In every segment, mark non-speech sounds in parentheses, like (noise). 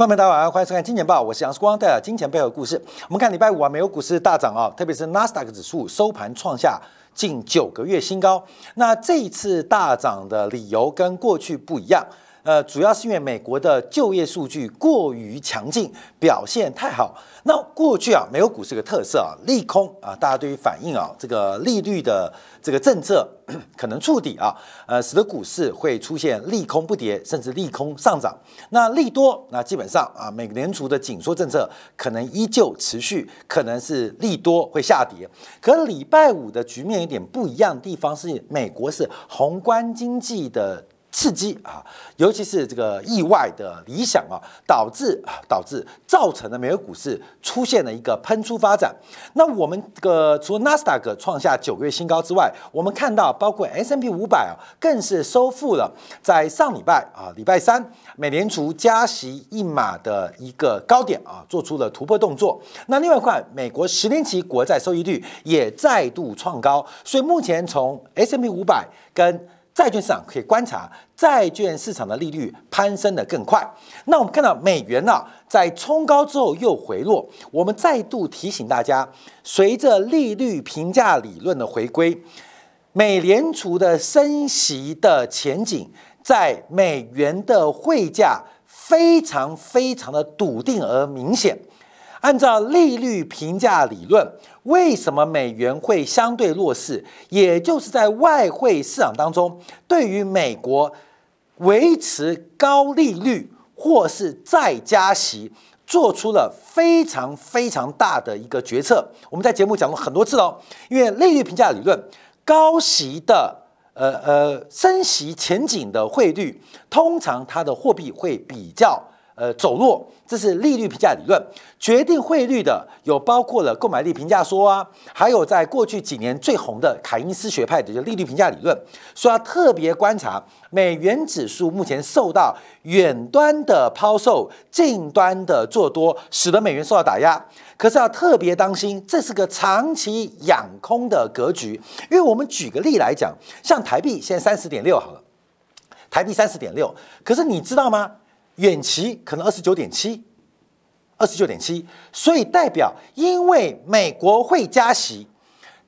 朋友们，大家晚上，欢迎收看《金钱报》，我是杨世光，带来金钱背后的故事。我们看礼拜五啊，美国股市大涨啊，特别是纳斯达克指数收盘创下近九个月新高。那这一次大涨的理由跟过去不一样。呃，主要是因为美国的就业数据过于强劲，表现太好。那过去啊，美国股市个特色啊，利空啊，大家对于反映啊，这个利率的这个政策可能触底啊，呃，使得股市会出现利空不跌，甚至利空上涨。那利多，那基本上啊，美联储的紧缩政策可能依旧持续，可能是利多会下跌。可礼拜五的局面有点不一样的地方是，美国是宏观经济的。刺激啊，尤其是这个意外的理想啊，导致啊导致造成了美国股市出现了一个喷出发展。那我们这个除了纳斯达克创下九个月新高之外，我们看到包括 S M P 五百啊，更是收复了在上礼拜啊礼拜三美联储加息一码的一个高点啊，做出了突破动作。那另外一块，美国十年期国债收益率也再度创高，所以目前从 S M P 五百跟债券市场可以观察，债券市场的利率攀升的更快。那我们看到美元呢，在冲高之后又回落。我们再度提醒大家，随着利率评价理论的回归，美联储的升息的前景，在美元的汇价非常非常的笃定而明显。按照利率评价理论。为什么美元会相对弱势？也就是在外汇市场当中，对于美国维持高利率或是再加息，做出了非常非常大的一个决策。我们在节目讲过很多次哦，因为利率评价理论，高息的呃呃升息前景的汇率，通常它的货币会比较。呃，走弱，这是利率评价理论决定汇率的，有包括了购买力评价说啊，还有在过去几年最红的凯因斯学派的就利率评价理论，说要特别观察美元指数目前受到远端的抛售、近端的做多，使得美元受到打压。可是要特别当心，这是个长期养空的格局。因为我们举个例来讲，像台币现在三十点六好了，台币三十点六，可是你知道吗？远期可能二十九点七，二十九点七，所以代表因为美国会加息，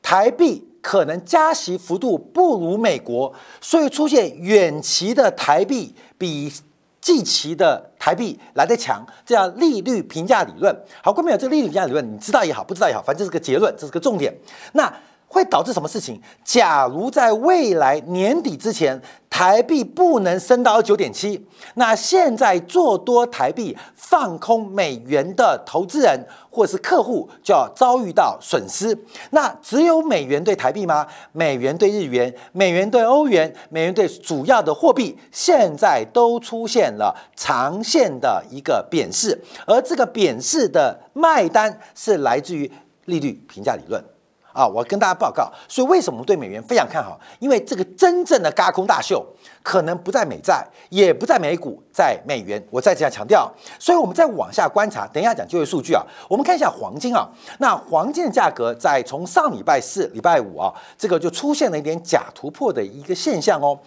台币可能加息幅度不如美国，所以出现远期的台币比近期的台币来得强，这叫利率评价理论。好，关没有这个利率评价理论，你知道也好，不知道也好，反正这是个结论，这是个重点。那。会导致什么事情？假如在未来年底之前，台币不能升到九点七，那现在做多台币放空美元的投资人或是客户就要遭遇到损失。那只有美元对台币吗？美元对日元、美元对欧元、美元对主要的货币，现在都出现了长线的一个贬势，而这个贬势的卖单是来自于利率评价理论。啊，我跟大家报告，所以为什么对美元非常看好？因为这个真正的嘎空大秀可能不在美债，也不在美股，在美元。我再这样强调，所以我们再往下观察，等一下讲就业数据啊。我们看一下黄金啊，那黄金的价格在从上礼拜四、礼拜五啊，这个就出现了一点假突破的一个现象哦。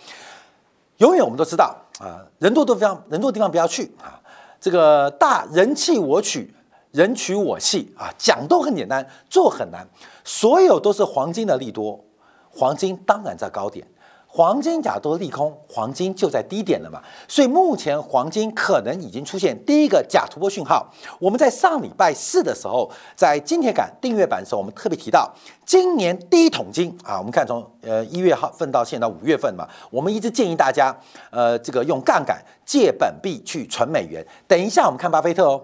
永远我们都知道啊，人多的地方，人多的地方不要去啊。这个大人气我取。人取我弃啊，讲都很简单，做很难。所有都是黄金的利多，黄金当然在高点。黄金假多利空，黄金就在低点了嘛。所以目前黄金可能已经出现第一个假突破讯号。我们在上礼拜四的时候，在金铁杆订阅版的时候，我们特别提到，今年第一桶金啊，我们看从呃一月号份到现在五月份嘛，我们一直建议大家呃这个用杠杆借本币去存美元。等一下我们看巴菲特哦。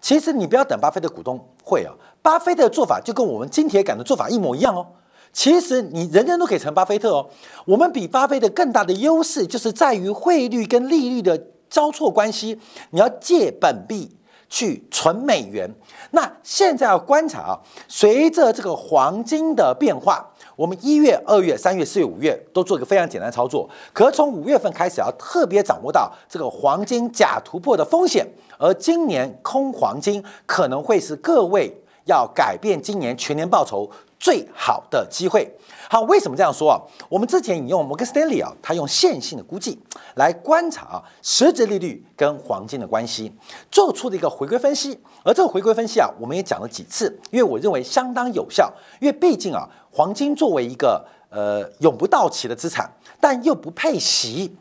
其实你不要等巴菲特股东会啊，巴菲特的做法就跟我们金铁杆的做法一模一样哦。其实你人人都可以成巴菲特哦。我们比巴菲特更大的优势就是在于汇率跟利率的交错关系。你要借本币去存美元，那现在要观察啊，随着这个黄金的变化。我们一月、二月、三月、四月、五月都做一个非常简单的操作，可从五月份开始要特别掌握到这个黄金假突破的风险，而今年空黄金可能会是各位要改变今年全年报酬最好的机会。好，为什么这样说啊？我们之前引用摩根斯丹利啊，他用线性的估计来观察啊实质利率跟黄金的关系，做出的一个回归分析。而这个回归分析啊，我们也讲了几次，因为我认为相当有效。因为毕竟啊，黄金作为一个呃永不到期的资产，但又不配息，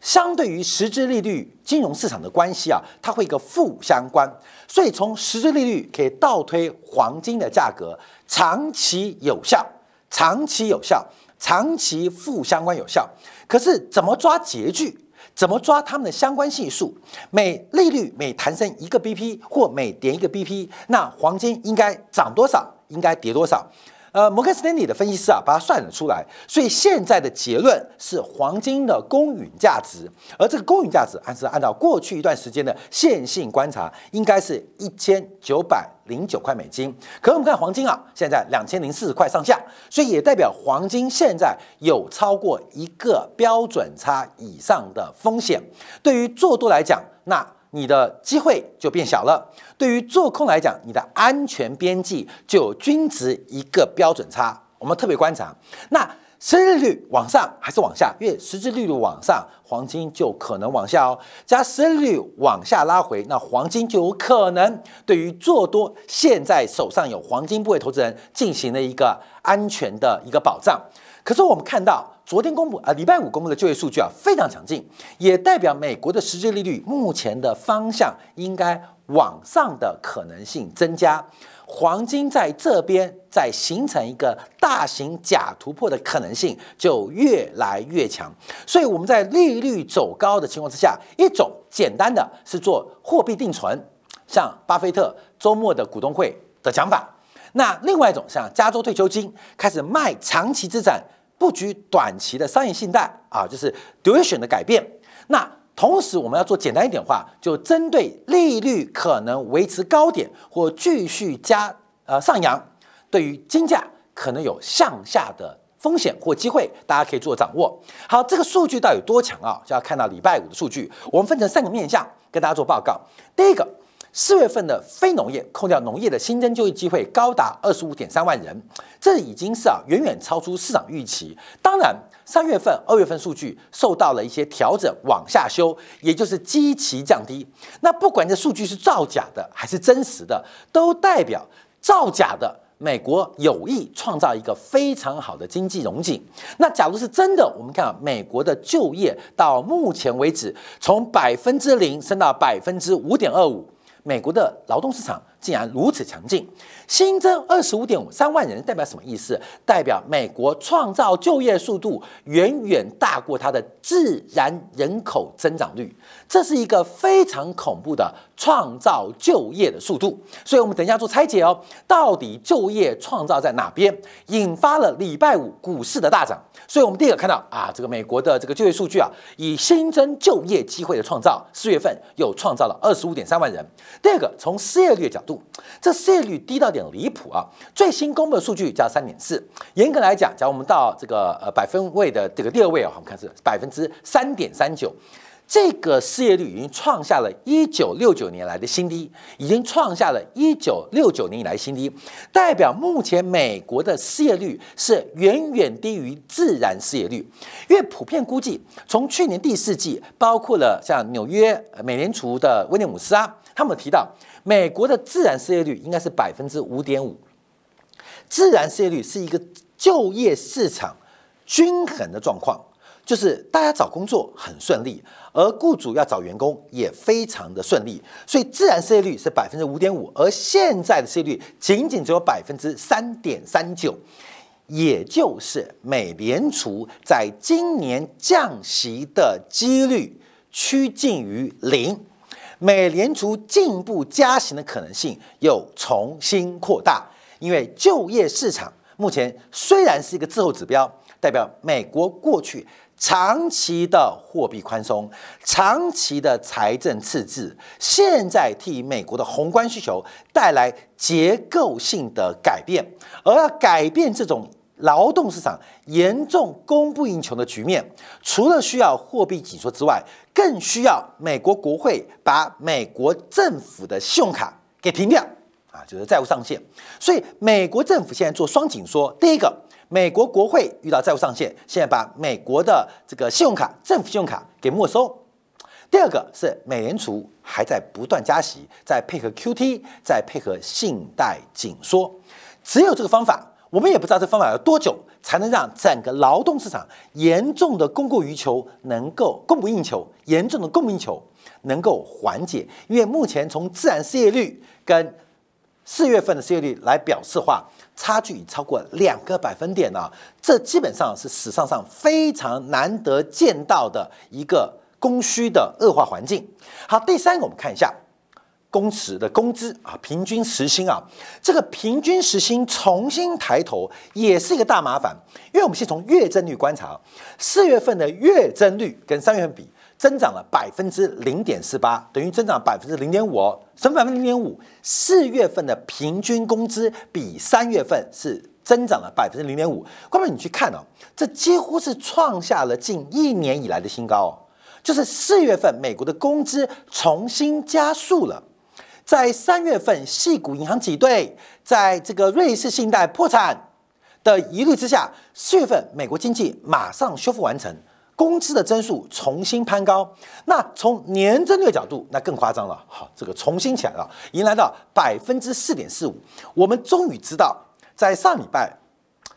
相对于实质利率金融市场的关系啊，它会一个负相关。所以从实质利率可以倒推黄金的价格，长期有效。长期有效，长期负相关有效。可是怎么抓截距？怎么抓他们的相关系数？每利率每弹升一个 BP 或每跌一个 BP，那黄金应该涨多少？应该跌多少？呃，摩根斯丹利的分析师啊，把它算了出来。所以现在的结论是黄金的公允价值，而这个公允价值，按是按照过去一段时间的线性观察，应该是一千九百。零九块美金，可我们看黄金啊，现在两千零四十块上下，所以也代表黄金现在有超过一个标准差以上的风险。对于做多来讲，那你的机会就变小了；对于做空来讲，你的安全边际就有均值一个标准差。我们特别观察那。实质利率往上还是往下？因为实质利率往上，黄金就可能往下哦。加实质利率往下拉回，那黄金就有可能对于做多现在手上有黄金部位投资人进行了一个安全的一个保障。可是我们看到昨天公布啊，礼拜五公布的就业数据啊非常强劲，也代表美国的实际利率目前的方向应该往上的可能性增加。黄金在这边在形成一个大型假突破的可能性就越来越强，所以我们在利率走高的情况之下，一种简单的是做货币定存，像巴菲特周末的股东会的讲法；那另外一种像加州退休金开始卖长期资产，布局短期的商业信贷啊，就是 duration 的改变。那同时，我们要做简单一点话，就针对利率可能维持高点或继续加呃上扬，对于金价可能有向下的风险或机会，大家可以做掌握。好，这个数据到底有多强啊？就要看到礼拜五的数据。我们分成三个面向跟大家做报告。第一个。四月份的非农业，扣掉农业的新增就业机会高达二十五点三万人，这已经是啊远远超出市场预期。当然，三月份、二月份数据受到了一些调整，往下修，也就是基期降低。那不管这数据是造假的还是真实的，都代表造假的美国有意创造一个非常好的经济融景。那假如是真的，我们看啊，美国的就业到目前为止从百分之零升到百分之五点二五。美国的劳动市场竟然如此强劲，新增二十五点三万人，代表什么意思？代表美国创造就业速度远远大过它的自然人口增长率，这是一个非常恐怖的创造就业的速度。所以，我们等一下做拆解哦，到底就业创造在哪边，引发了礼拜五股市的大涨。所以，我们第一个看到啊，这个美国的这个就业数据啊，以新增就业机会的创造，四月份又创造了二十五点三万人。第二个，从失业率角度，这失业率低到点离谱啊！最新公布的数据叫三点四，严格来讲，假如我们到这个呃百分位的这个第二位啊，我们看是百分之三点三九，这个失业率已经创下了一九六九年来的新低，已经创下了一九六九年以来新低，代表目前美国的失业率是远远低于自然失业率，因为普遍估计，从去年第四季，包括了像纽约美联储的威廉姆斯啊。他们提到，美国的自然失业率应该是百分之五点五。自然失业率是一个就业市场均衡的状况，就是大家找工作很顺利，而雇主要找员工也非常的顺利，所以自然失业率是百分之五点五，而现在的失业率仅仅只有百分之三点三九，也就是美联储在今年降息的几率趋近于零。美联储进一步加息的可能性又重新扩大，因为就业市场目前虽然是一个滞后指标，代表美国过去长期的货币宽松、长期的财政赤字，现在替美国的宏观需求带来结构性的改变，而要改变这种。劳动市场严重供不应求的局面，除了需要货币紧缩之外，更需要美国国会把美国政府的信用卡给停掉。啊，就是债务上限。所以美国政府现在做双紧缩，第一个，美国国会遇到债务上限，现在把美国的这个信用卡、政府信用卡给没收；第二个是美联储还在不断加息，在配合 QT，在配合信贷紧缩。只有这个方法，我们也不知道这方法要多久才能让整个劳动市场严重的供过于求能够供不应求，严重的供不应求能够缓解。因为目前从自然失业率跟四月份的失业率来表示话，差距已超过两个百分点了，这基本上是史上上非常难得见到的一个供需的恶化环境。好，第三个我们看一下。工时的工资啊，平均时薪啊，这个平均时薪重新抬头也是一个大麻烦，因为我们先从月增率观察，四月份的月增率跟三月份比增长了百分之零点四八，等于增长百分之零点五哦，什么百分之零点五？四月份的平均工资比三月份是增长了百分之零点五，哥们你去看哦，这几乎是创下了近一年以来的新高哦，就是四月份美国的工资重新加速了。在三月份，系股银行挤兑，在这个瑞士信贷破产的疑虑之下，四月份美国经济马上修复完成，工资的增速重新攀高。那从年增率角度，那更夸张了，好，这个重新起来了，迎来到百分之四点四五。我们终于知道，在上礼拜、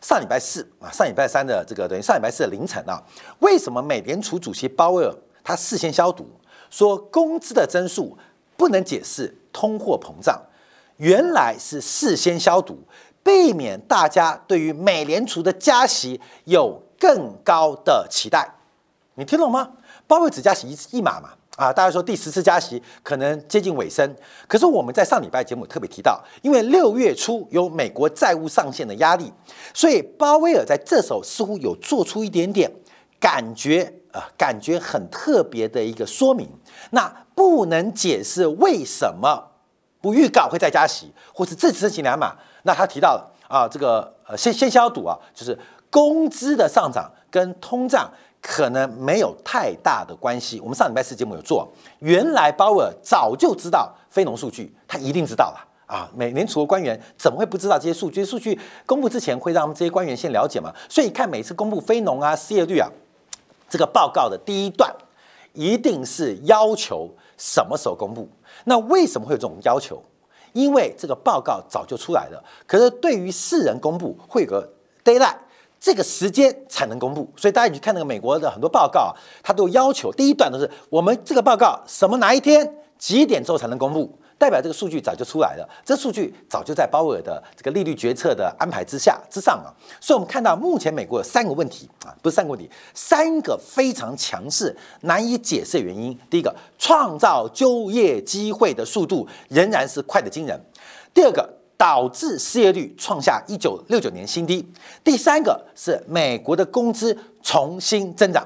上礼拜四啊、上礼拜三的这个等于上礼拜四的凌晨啊，为什么美联储主席鲍威尔他事先消毒，说工资的增速不能解释。通货膨胀原来是事先消毒，避免大家对于美联储的加息有更高的期待。你听懂吗？鲍威尔只加息一一码嘛？啊，大家说第十次加息可能接近尾声。可是我们在上礼拜节目特别提到，因为六月初有美国债务上限的压力，所以鲍威尔在这时候似乎有做出一点点感觉啊，感觉很特别的一个说明。那。不能解释为什么不预告会再加息，或是这次升息两码。那他提到了啊，这个呃先先消毒啊，就是工资的上涨跟通胀可能没有太大的关系。我们上礼拜四节目有做，原来鲍威尔早就知道非农数据，他一定知道了啊。美联储的官员怎么会不知道这些数据？数据公布之前会让这些官员先了解嘛？所以看每次公布非农啊失业率啊这个报告的第一段，一定是要求。什么时候公布？那为什么会有这种要求？因为这个报告早就出来了，可是对于世人公布会有个 deadline，这个时间才能公布。所以大家去看那个美国的很多报告，它都要求第一段都是我们这个报告什么哪一天几点之后才能公布。代表这个数据早就出来了，这数据早就在鲍威尔的这个利率决策的安排之下之上啊，所以我们看到目前美国有三个问题啊，不是三个问题，三个非常强势难以解释的原因。第一个，创造就业机会的速度仍然是快的惊人；第二个，导致失业率创下一九六九年新低；第三个是美国的工资重新增长。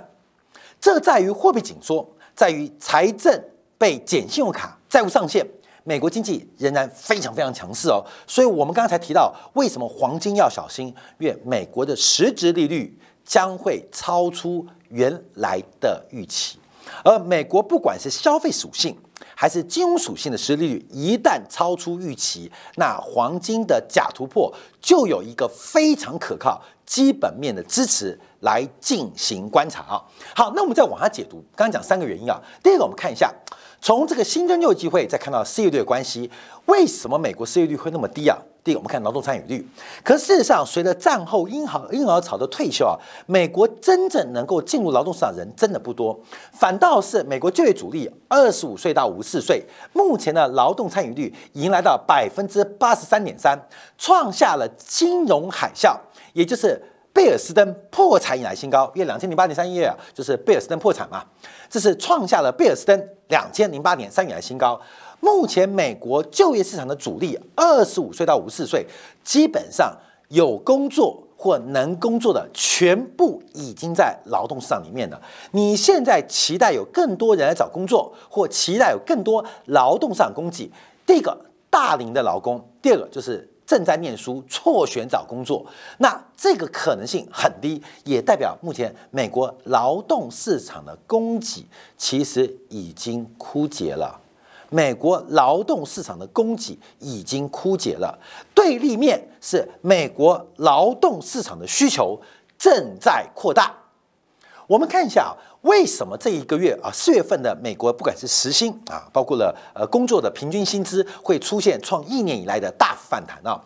这在于货币紧缩，在于财政被减信用卡债务上限。美国经济仍然非常非常强势哦，所以我们刚才提到，为什么黄金要小心？因为美国的实质利率将会超出原来的预期，而美国不管是消费属性还是金融属性的实利率，一旦超出预期，那黄金的假突破就有一个非常可靠基本面的支持来进行观察啊。好，那我们再往下解读，刚刚讲三个原因啊，第二个我们看一下。从这个新增就业机会，再看到失业率的关系，为什么美国失业率会那么低啊？第一，我们看劳动参与率。可事实上，随着战后婴儿婴儿潮的退休啊，美国真正能够进入劳动市场人真的不多，反倒是美国就业主力二十五岁到五十四岁，目前的劳动参与率迎来到百分之八十三点三，创下了金融海啸，也就是贝尔斯登破产以来新高。因为两千零八年三月啊，就是贝尔斯登破产嘛，这是创下了贝尔斯登。两千零八年三月来新高。目前美国就业市场的主力，二十五岁到五十四岁，基本上有工作或能工作的，全部已经在劳动市场里面了。你现在期待有更多人来找工作，或期待有更多劳动上供给，第一个大龄的劳工，第二个就是。正在念书、辍学找工作，那这个可能性很低，也代表目前美国劳动市场的供给其实已经枯竭了。美国劳动市场的供给已经枯竭了，对立面是美国劳动市场的需求正在扩大。我们看一下啊，为什么这一个月啊，四月份的美国不管是时薪啊，包括了呃工作的平均薪资会出现创一年以来的大幅反弹啊？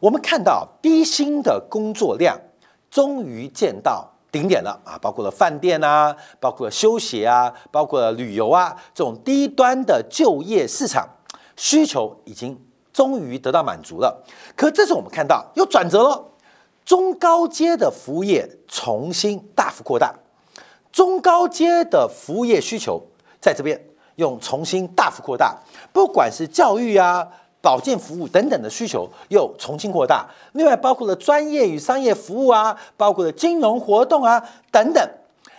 我们看到低薪的工作量终于见到顶点了啊，包括了饭店啊，包括了休息啊，包括了旅游啊，这种低端的就业市场需求已经终于得到满足了。可这次我们看到又转折了，中高阶的服务业重新大幅扩大。中高阶的服务业需求在这边用重新大幅扩大，不管是教育啊、保健服务等等的需求又重新扩大。另外包括了专业与商业服务啊，包括了金融活动啊等等，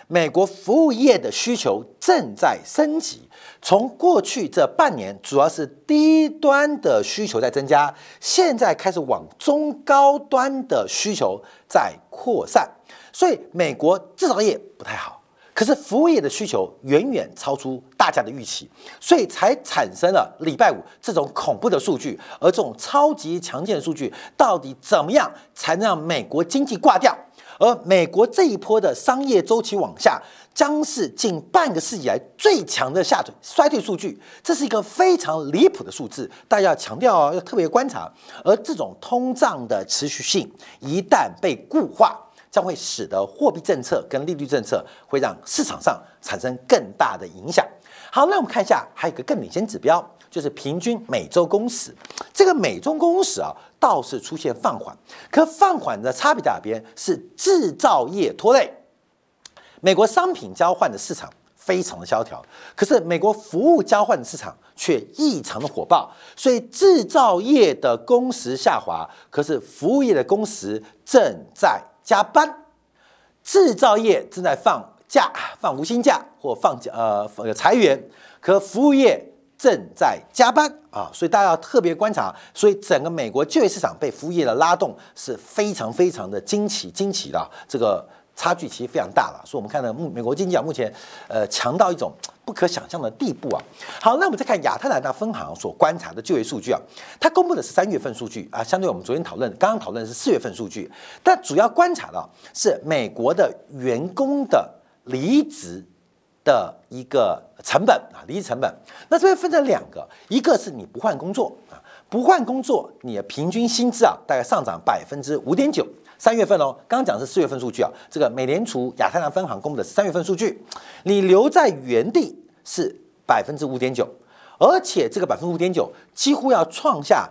美国服务业的需求正在升级。从过去这半年，主要是低端的需求在增加，现在开始往中高端的需求在扩散。所以美国制造业不太好。可是服务业的需求远远超出大家的预期，所以才产生了礼拜五这种恐怖的数据。而这种超级强劲的数据，到底怎么样才能让美国经济挂掉？而美国这一波的商业周期往下，将是近半个世纪来最强的下坠衰退数据。这是一个非常离谱的数字，大家要强调，要特别观察。而这种通胀的持续性一旦被固化。将会使得货币政策跟利率政策会让市场上产生更大的影响。好，那我们看一下，还有一个更领先指标，就是平均每周工时。这个每周工时啊，倒是出现放缓，可放缓的差别在哪边？是制造业拖累。美国商品交换的市场非常的萧条，可是美国服务交换的市场却异常的火爆。所以制造业的工时下滑，可是服务业的工时正在。加班，制造业正在放假、放无薪假或放假呃裁员，可服务业正在加班啊，所以大家要特别观察。所以整个美国就业市场被服务业的拉动是非常非常的惊奇惊奇的这个。差距其实非常大了，所以我们看到目美国经济啊，目前呃强到一种 (tsk) 不可想象的地步啊。好，那我们再看亚特兰大分行所观察的就业数据啊，它公布的是三月份数据啊，相对我们昨天讨论刚刚讨论是四月份数据，但主要观察的是美国的员工的离职的一个成本啊，离职成本。那这边分成两个，一个是你不换工作啊，不换工作，你的平均薪资啊大概上涨百分之五点九。三月份哦，刚刚讲的是四月份数据啊。这个美联储亚太南分行公布的三月份数据，你留在原地是百分之五点九，而且这个百分之五点九几乎要创下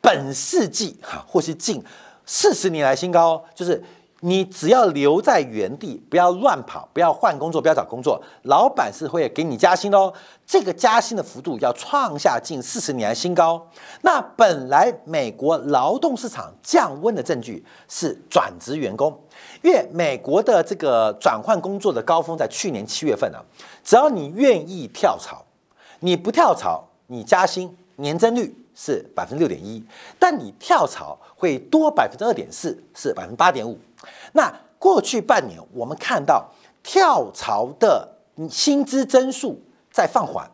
本世纪哈或是近四十年来新高，就是。你只要留在原地，不要乱跑，不要换工作，不要找工作，老板是会给你加薪的哦。这个加薪的幅度要创下近四十年新高。那本来美国劳动市场降温的证据是转职员工，因为美国的这个转换工作的高峰在去年七月份啊。只要你愿意跳槽，你不跳槽，你加薪年增率是百分之六点一，但你跳槽会多百分之二点四，是百分之八点五。那过去半年，我们看到跳槽的薪资增速在放缓，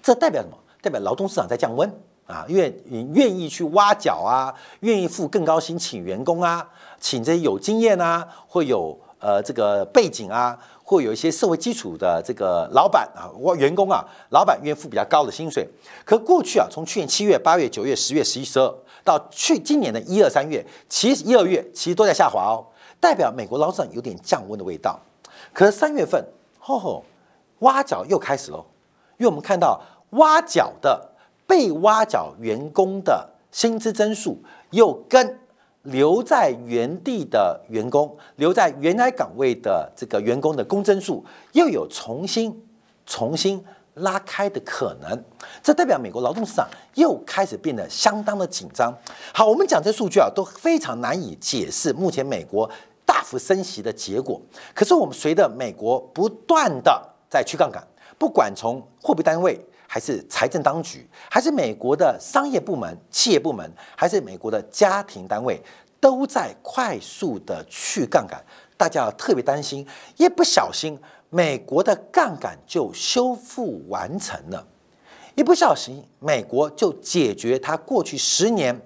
这代表什么？代表劳动市场在降温啊！愿愿意去挖角啊，愿意付更高薪请员工啊，请这些有经验啊，会有呃这个背景啊，会有一些社会基础的这个老板啊，我员工啊，老板愿意付比较高的薪水。可过去啊，从去年七月、八月、九月、十月、十一、十二。到去今年的一二三月，其实一二月其实都在下滑哦，代表美国劳动有点降温的味道。可是三月份，吼吼，挖角又开始喽，因为我们看到挖角的被挖角员工的薪资增速，又跟留在原地的员工、留在原来岗位的这个员工的工增数，又有重新重新。拉开的可能，这代表美国劳动市场又开始变得相当的紧张。好，我们讲这数据啊，都非常难以解释目前美国大幅升息的结果。可是我们随着美国不断的在去杠杆，不管从货币单位，还是财政当局，还是美国的商业部门、企业部门，还是美国的家庭单位，都在快速的去杠杆。大家要特别担心，一不小心。美国的杠杆就修复完成了，一不小心，美国就解决它过去十年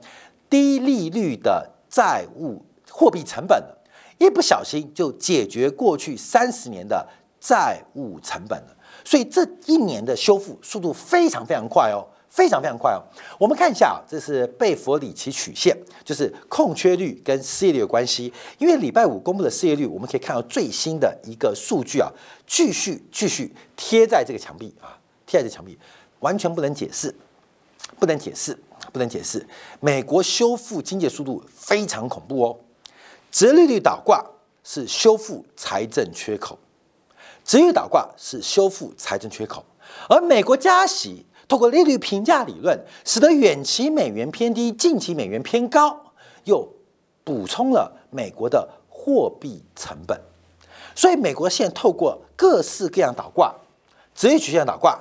低利率的债务货币成本了，一不小心就解决过去三十年的债务成本了。所以这一年的修复速度非常非常快哦。非常非常快哦！我们看一下啊，这是贝弗里奇曲线，就是空缺率跟失业率的关系。因为礼拜五公布的失业率，我们可以看到最新的一个数据啊，继续继续贴在这个墙壁啊，贴在这墙壁，完全不能解释，不能解释，不能解释。美国修复经济速度非常恐怖哦，折利率倒挂是修复财政缺口，折率倒挂是修复财政缺口，而美国加息。透过利率评价理论，使得远期美元偏低，近期美元偏高，又补充了美国的货币成本。所以，美国现在透过各式各样倒挂、职业曲线倒挂、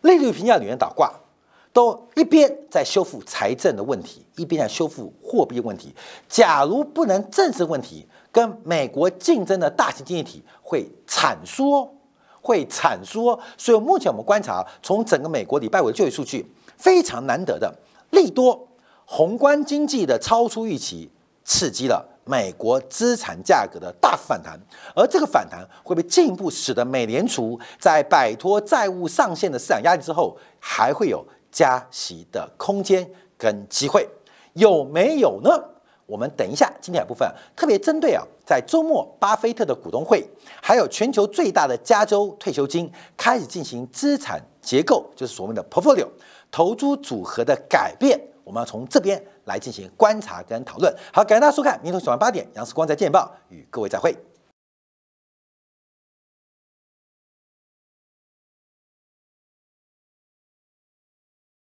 利率评价理论倒挂，都一边在修复财政的问题，一边在修复货币问题。假如不能正视问题，跟美国竞争的大型经济体会惨缩。会惨缩，所以目前我们观察，从整个美国礼拜五的就业数据非常难得的利多，宏观经济的超出预期，刺激了美国资产价格的大幅反弹，而这个反弹会被进一步使得美联储在摆脱债务上限的市场压力之后，还会有加息的空间跟机会，有没有呢？我们等一下，今天部分特别针对啊，在周末巴菲特的股东会，还有全球最大的加州退休金开始进行资产结构，就是所谓的 portfolio 投资组合的改变，我们要从这边来进行观察跟讨论。好，感谢大家收看，明天早上八点，杨世光在见报与各位再会。